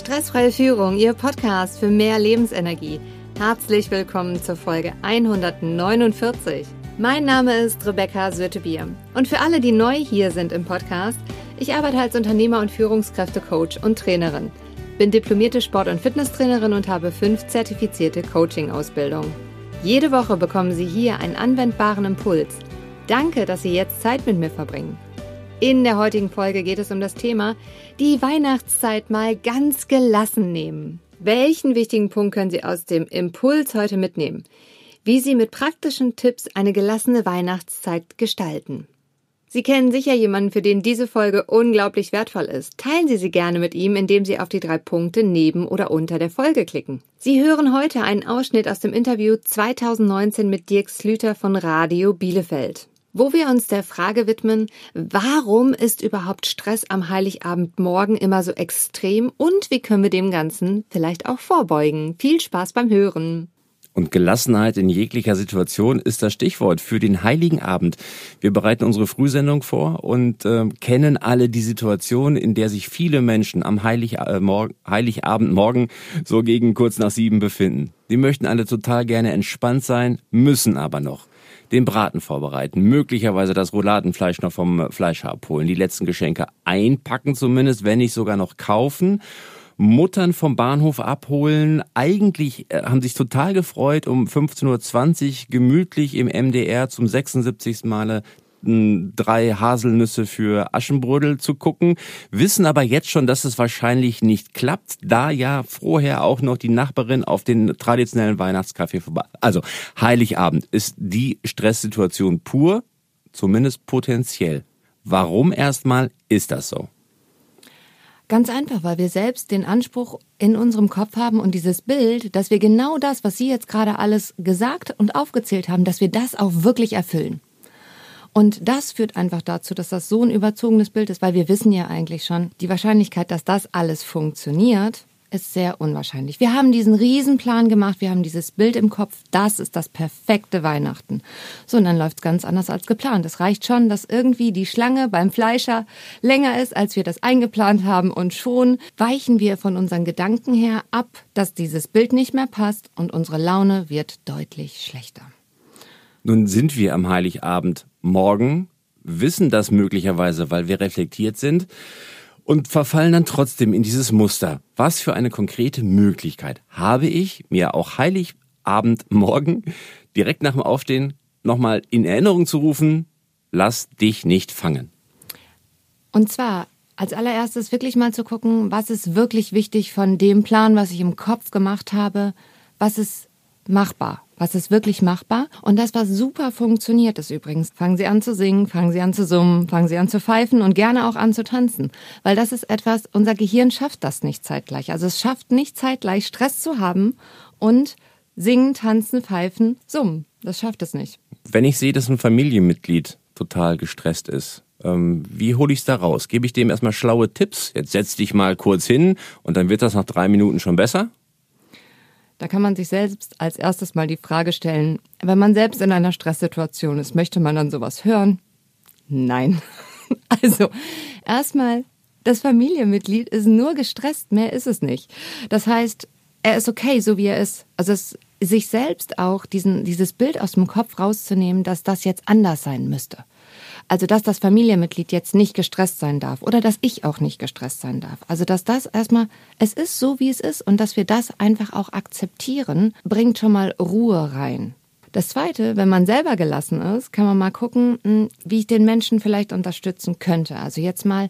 Stressfreie Führung, Ihr Podcast für mehr Lebensenergie. Herzlich willkommen zur Folge 149. Mein Name ist Rebecca Sötebier und für alle, die neu hier sind im Podcast, ich arbeite als Unternehmer und Führungskräftecoach und Trainerin, bin diplomierte Sport- und Fitnesstrainerin und habe fünf zertifizierte Coaching-Ausbildungen. Jede Woche bekommen Sie hier einen anwendbaren Impuls. Danke, dass Sie jetzt Zeit mit mir verbringen. In der heutigen Folge geht es um das Thema die Weihnachtszeit mal ganz gelassen nehmen. Welchen wichtigen Punkt können Sie aus dem Impuls heute mitnehmen? Wie Sie mit praktischen Tipps eine gelassene Weihnachtszeit gestalten. Sie kennen sicher jemanden, für den diese Folge unglaublich wertvoll ist. Teilen Sie sie gerne mit ihm, indem Sie auf die drei Punkte neben oder unter der Folge klicken. Sie hören heute einen Ausschnitt aus dem Interview 2019 mit Dirk Slüter von Radio Bielefeld wo wir uns der Frage widmen, warum ist überhaupt Stress am Heiligabendmorgen immer so extrem und wie können wir dem Ganzen vielleicht auch vorbeugen. Viel Spaß beim Hören. Und Gelassenheit in jeglicher Situation ist das Stichwort für den Heiligen Abend. Wir bereiten unsere Frühsendung vor und äh, kennen alle die Situation, in der sich viele Menschen am Heilig, äh, morgen, Heiligabend morgen so gegen kurz nach sieben befinden. Die möchten alle total gerne entspannt sein, müssen aber noch den Braten vorbereiten, möglicherweise das Rouladenfleisch noch vom Fleischer abholen, die letzten Geschenke einpacken zumindest, wenn nicht sogar noch kaufen. Muttern vom Bahnhof abholen. Eigentlich äh, haben sich total gefreut, um 15.20 Uhr gemütlich im MDR zum 76. Male drei Haselnüsse für Aschenbrödel zu gucken, wissen aber jetzt schon, dass es wahrscheinlich nicht klappt, da ja vorher auch noch die Nachbarin auf den traditionellen Weihnachtskaffee vorbei. Also Heiligabend ist die Stresssituation pur, zumindest potenziell. Warum erstmal ist das so? Ganz einfach, weil wir selbst den Anspruch in unserem Kopf haben und dieses Bild, dass wir genau das, was Sie jetzt gerade alles gesagt und aufgezählt haben, dass wir das auch wirklich erfüllen. Und das führt einfach dazu, dass das so ein überzogenes Bild ist, weil wir wissen ja eigentlich schon, die Wahrscheinlichkeit, dass das alles funktioniert, ist sehr unwahrscheinlich. Wir haben diesen Riesenplan gemacht, wir haben dieses Bild im Kopf, das ist das perfekte Weihnachten. So, und dann läuft's ganz anders als geplant. Es reicht schon, dass irgendwie die Schlange beim Fleischer länger ist, als wir das eingeplant haben und schon weichen wir von unseren Gedanken her ab, dass dieses Bild nicht mehr passt und unsere Laune wird deutlich schlechter. Nun sind wir am Heiligabend morgen, wissen das möglicherweise, weil wir reflektiert sind und verfallen dann trotzdem in dieses Muster. Was für eine konkrete Möglichkeit habe ich, mir auch Heiligabend morgen direkt nach dem Aufstehen nochmal in Erinnerung zu rufen, lass dich nicht fangen. Und zwar als allererstes wirklich mal zu gucken, was ist wirklich wichtig von dem Plan, was ich im Kopf gemacht habe, was ist machbar. Was ist wirklich machbar? Und das, was super funktioniert, ist übrigens, fangen Sie an zu singen, fangen Sie an zu summen, fangen Sie an zu pfeifen und gerne auch an zu tanzen. Weil das ist etwas, unser Gehirn schafft das nicht zeitgleich. Also es schafft nicht zeitgleich Stress zu haben und singen, tanzen, pfeifen, summen. Das schafft es nicht. Wenn ich sehe, dass ein Familienmitglied total gestresst ist, ähm, wie hole ich es da raus? Gebe ich dem erstmal schlaue Tipps? Jetzt setz dich mal kurz hin und dann wird das nach drei Minuten schon besser? Da kann man sich selbst als erstes mal die Frage stellen, wenn man selbst in einer Stresssituation ist, möchte man dann sowas hören? Nein. Also, erstmal, das Familienmitglied ist nur gestresst, mehr ist es nicht. Das heißt, er ist okay, so wie er ist. Also es, sich selbst auch diesen, dieses Bild aus dem Kopf rauszunehmen, dass das jetzt anders sein müsste. Also, dass das Familienmitglied jetzt nicht gestresst sein darf oder dass ich auch nicht gestresst sein darf. Also, dass das erstmal, es ist so, wie es ist und dass wir das einfach auch akzeptieren, bringt schon mal Ruhe rein. Das Zweite, wenn man selber gelassen ist, kann man mal gucken, hm, wie ich den Menschen vielleicht unterstützen könnte. Also jetzt mal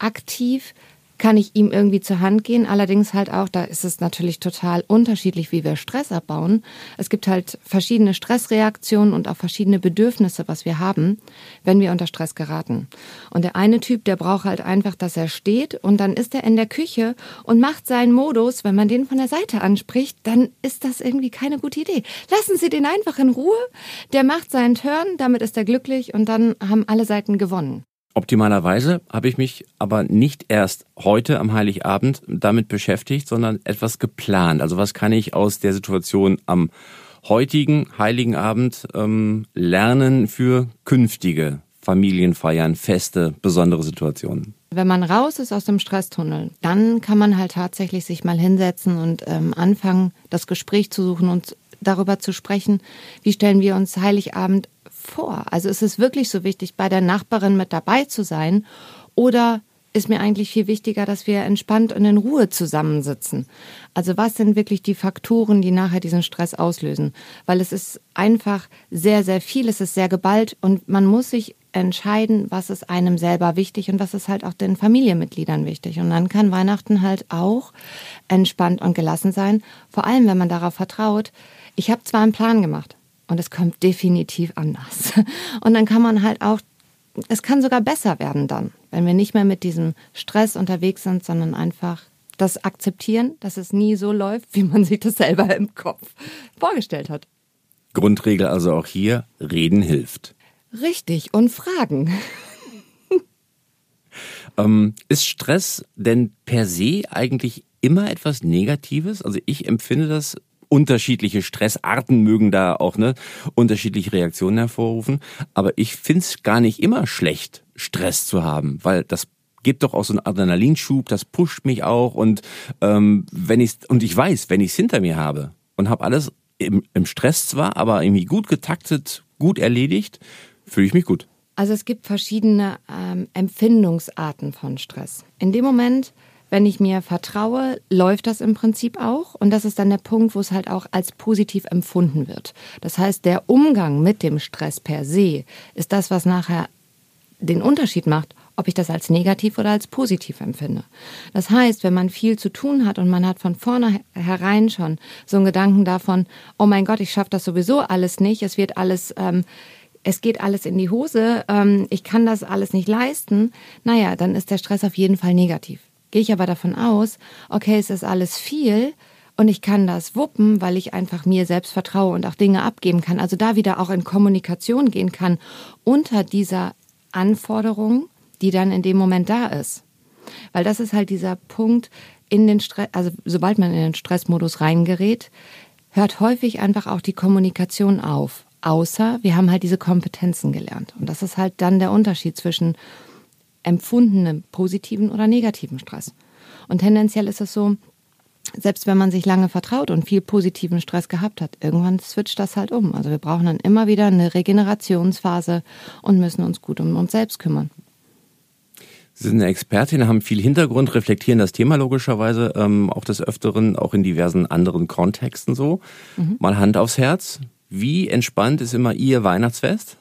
aktiv kann ich ihm irgendwie zur Hand gehen. Allerdings halt auch, da ist es natürlich total unterschiedlich, wie wir Stress abbauen. Es gibt halt verschiedene Stressreaktionen und auch verschiedene Bedürfnisse, was wir haben, wenn wir unter Stress geraten. Und der eine Typ, der braucht halt einfach, dass er steht und dann ist er in der Küche und macht seinen Modus. Wenn man den von der Seite anspricht, dann ist das irgendwie keine gute Idee. Lassen Sie den einfach in Ruhe. Der macht seinen Turn, damit ist er glücklich und dann haben alle Seiten gewonnen. Optimalerweise habe ich mich aber nicht erst heute am Heiligabend damit beschäftigt, sondern etwas geplant. Also was kann ich aus der Situation am heutigen Heiligen Abend ähm, lernen für künftige Familienfeiern, Feste, besondere Situationen? Wenn man raus ist aus dem Stresstunnel, dann kann man halt tatsächlich sich mal hinsetzen und ähm, anfangen, das Gespräch zu suchen und darüber zu sprechen, wie stellen wir uns Heiligabend vor. Also ist es wirklich so wichtig, bei der Nachbarin mit dabei zu sein oder ist mir eigentlich viel wichtiger, dass wir entspannt und in Ruhe zusammensitzen. Also was sind wirklich die Faktoren, die nachher diesen Stress auslösen? Weil es ist einfach sehr, sehr viel, es ist sehr geballt und man muss sich entscheiden, was ist einem selber wichtig und was ist halt auch den Familienmitgliedern wichtig. Und dann kann Weihnachten halt auch entspannt und gelassen sein, vor allem wenn man darauf vertraut. Ich habe zwar einen Plan gemacht und es kommt definitiv anders. Und dann kann man halt auch es kann sogar besser werden dann, wenn wir nicht mehr mit diesem Stress unterwegs sind, sondern einfach das akzeptieren, dass es nie so läuft, wie man sich das selber im Kopf vorgestellt hat. Grundregel also auch hier, reden hilft. Richtig, und fragen. ähm, ist Stress denn per se eigentlich immer etwas Negatives? Also ich empfinde das unterschiedliche Stressarten mögen da auch ne, unterschiedliche Reaktionen hervorrufen. Aber ich find's gar nicht immer schlecht, Stress zu haben, weil das gibt doch auch so einen Adrenalinschub, das pusht mich auch und ähm, wenn ich und ich weiß, wenn ich es hinter mir habe und habe alles im, im Stress zwar, aber irgendwie gut getaktet, gut erledigt, fühle ich mich gut. Also es gibt verschiedene ähm, Empfindungsarten von Stress. In dem Moment, wenn ich mir vertraue, läuft das im Prinzip auch. Und das ist dann der Punkt, wo es halt auch als positiv empfunden wird. Das heißt, der Umgang mit dem Stress per se ist das, was nachher den Unterschied macht, ob ich das als negativ oder als positiv empfinde. Das heißt, wenn man viel zu tun hat und man hat von vornherein schon so einen Gedanken davon, oh mein Gott, ich schaffe das sowieso alles nicht, es wird alles, ähm, es geht alles in die Hose, ähm, ich kann das alles nicht leisten, naja, dann ist der Stress auf jeden Fall negativ. Gehe ich aber davon aus, okay, es ist alles viel und ich kann das wuppen, weil ich einfach mir selbst vertraue und auch Dinge abgeben kann. Also da wieder auch in Kommunikation gehen kann unter dieser Anforderung, die dann in dem Moment da ist. Weil das ist halt dieser Punkt in den Stress, also sobald man in den Stressmodus reingerät, hört häufig einfach auch die Kommunikation auf. Außer wir haben halt diese Kompetenzen gelernt. Und das ist halt dann der Unterschied zwischen empfundenen positiven oder negativen Stress. Und tendenziell ist es so, selbst wenn man sich lange vertraut und viel positiven Stress gehabt hat, irgendwann switcht das halt um. Also wir brauchen dann immer wieder eine Regenerationsphase und müssen uns gut um uns selbst kümmern. Sie sind eine Expertin, haben viel Hintergrund, reflektieren das Thema logischerweise ähm, auch des Öfteren, auch in diversen anderen Kontexten so. Mhm. Mal Hand aufs Herz. Wie entspannt ist immer Ihr Weihnachtsfest?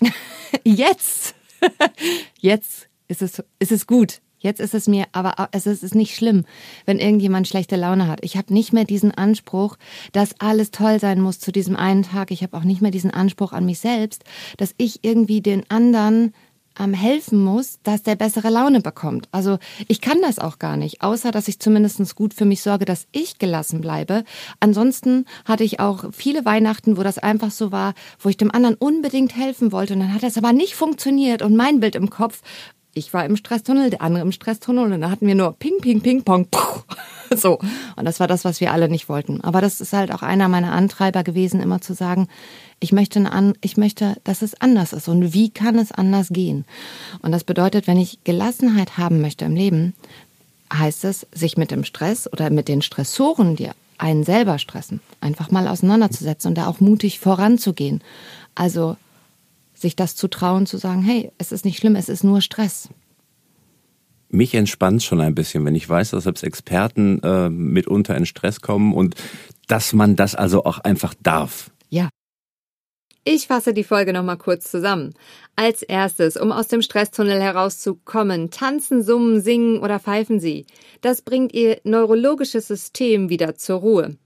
Jetzt! Jetzt ist es, ist es gut. Jetzt ist es mir, aber es ist nicht schlimm, wenn irgendjemand schlechte Laune hat. Ich habe nicht mehr diesen Anspruch, dass alles toll sein muss zu diesem einen Tag. Ich habe auch nicht mehr diesen Anspruch an mich selbst, dass ich irgendwie den anderen ähm, helfen muss, dass der bessere Laune bekommt. Also ich kann das auch gar nicht, außer dass ich zumindest gut für mich sorge, dass ich gelassen bleibe. Ansonsten hatte ich auch viele Weihnachten, wo das einfach so war, wo ich dem anderen unbedingt helfen wollte und dann hat das aber nicht funktioniert und mein Bild im Kopf ich war im Stresstunnel, der andere im Stresstunnel und da hatten wir nur Ping, Ping, Ping, Pong. Puh. So. Und das war das, was wir alle nicht wollten. Aber das ist halt auch einer meiner Antreiber gewesen, immer zu sagen, ich möchte, an, ich möchte, dass es anders ist. Und wie kann es anders gehen? Und das bedeutet, wenn ich Gelassenheit haben möchte im Leben, heißt es, sich mit dem Stress oder mit den Stressoren, die einen selber stressen, einfach mal auseinanderzusetzen und da auch mutig voranzugehen. Also sich das zu trauen, zu sagen, hey, es ist nicht schlimm, es ist nur Stress. Mich entspannt schon ein bisschen, wenn ich weiß, dass selbst Experten äh, mitunter in Stress kommen und dass man das also auch einfach darf. Ja. Ich fasse die Folge nochmal kurz zusammen. Als erstes, um aus dem Stresstunnel herauszukommen, tanzen, summen, singen oder pfeifen Sie. Das bringt Ihr neurologisches System wieder zur Ruhe.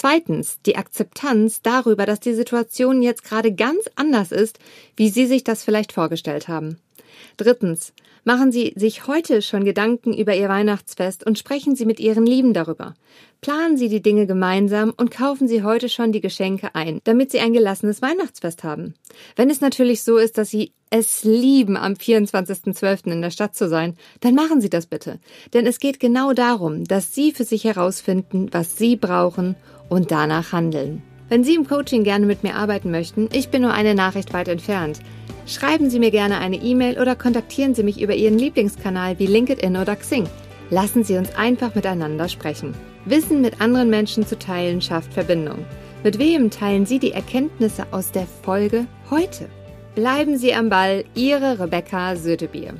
Zweitens die Akzeptanz darüber, dass die Situation jetzt gerade ganz anders ist, wie Sie sich das vielleicht vorgestellt haben. Drittens machen Sie sich heute schon Gedanken über Ihr Weihnachtsfest und sprechen Sie mit Ihren Lieben darüber. Planen Sie die Dinge gemeinsam und kaufen Sie heute schon die Geschenke ein, damit Sie ein gelassenes Weihnachtsfest haben. Wenn es natürlich so ist, dass Sie es lieben, am 24.12. in der Stadt zu sein, dann machen Sie das bitte. Denn es geht genau darum, dass Sie für sich herausfinden, was Sie brauchen und danach handeln. Wenn Sie im Coaching gerne mit mir arbeiten möchten, ich bin nur eine Nachricht weit entfernt. Schreiben Sie mir gerne eine E-Mail oder kontaktieren Sie mich über Ihren Lieblingskanal wie LinkedIn oder Xing. Lassen Sie uns einfach miteinander sprechen. Wissen mit anderen Menschen zu teilen schafft Verbindung. Mit wem teilen Sie die Erkenntnisse aus der Folge heute? Bleiben Sie am Ball, Ihre Rebecca Sötebier.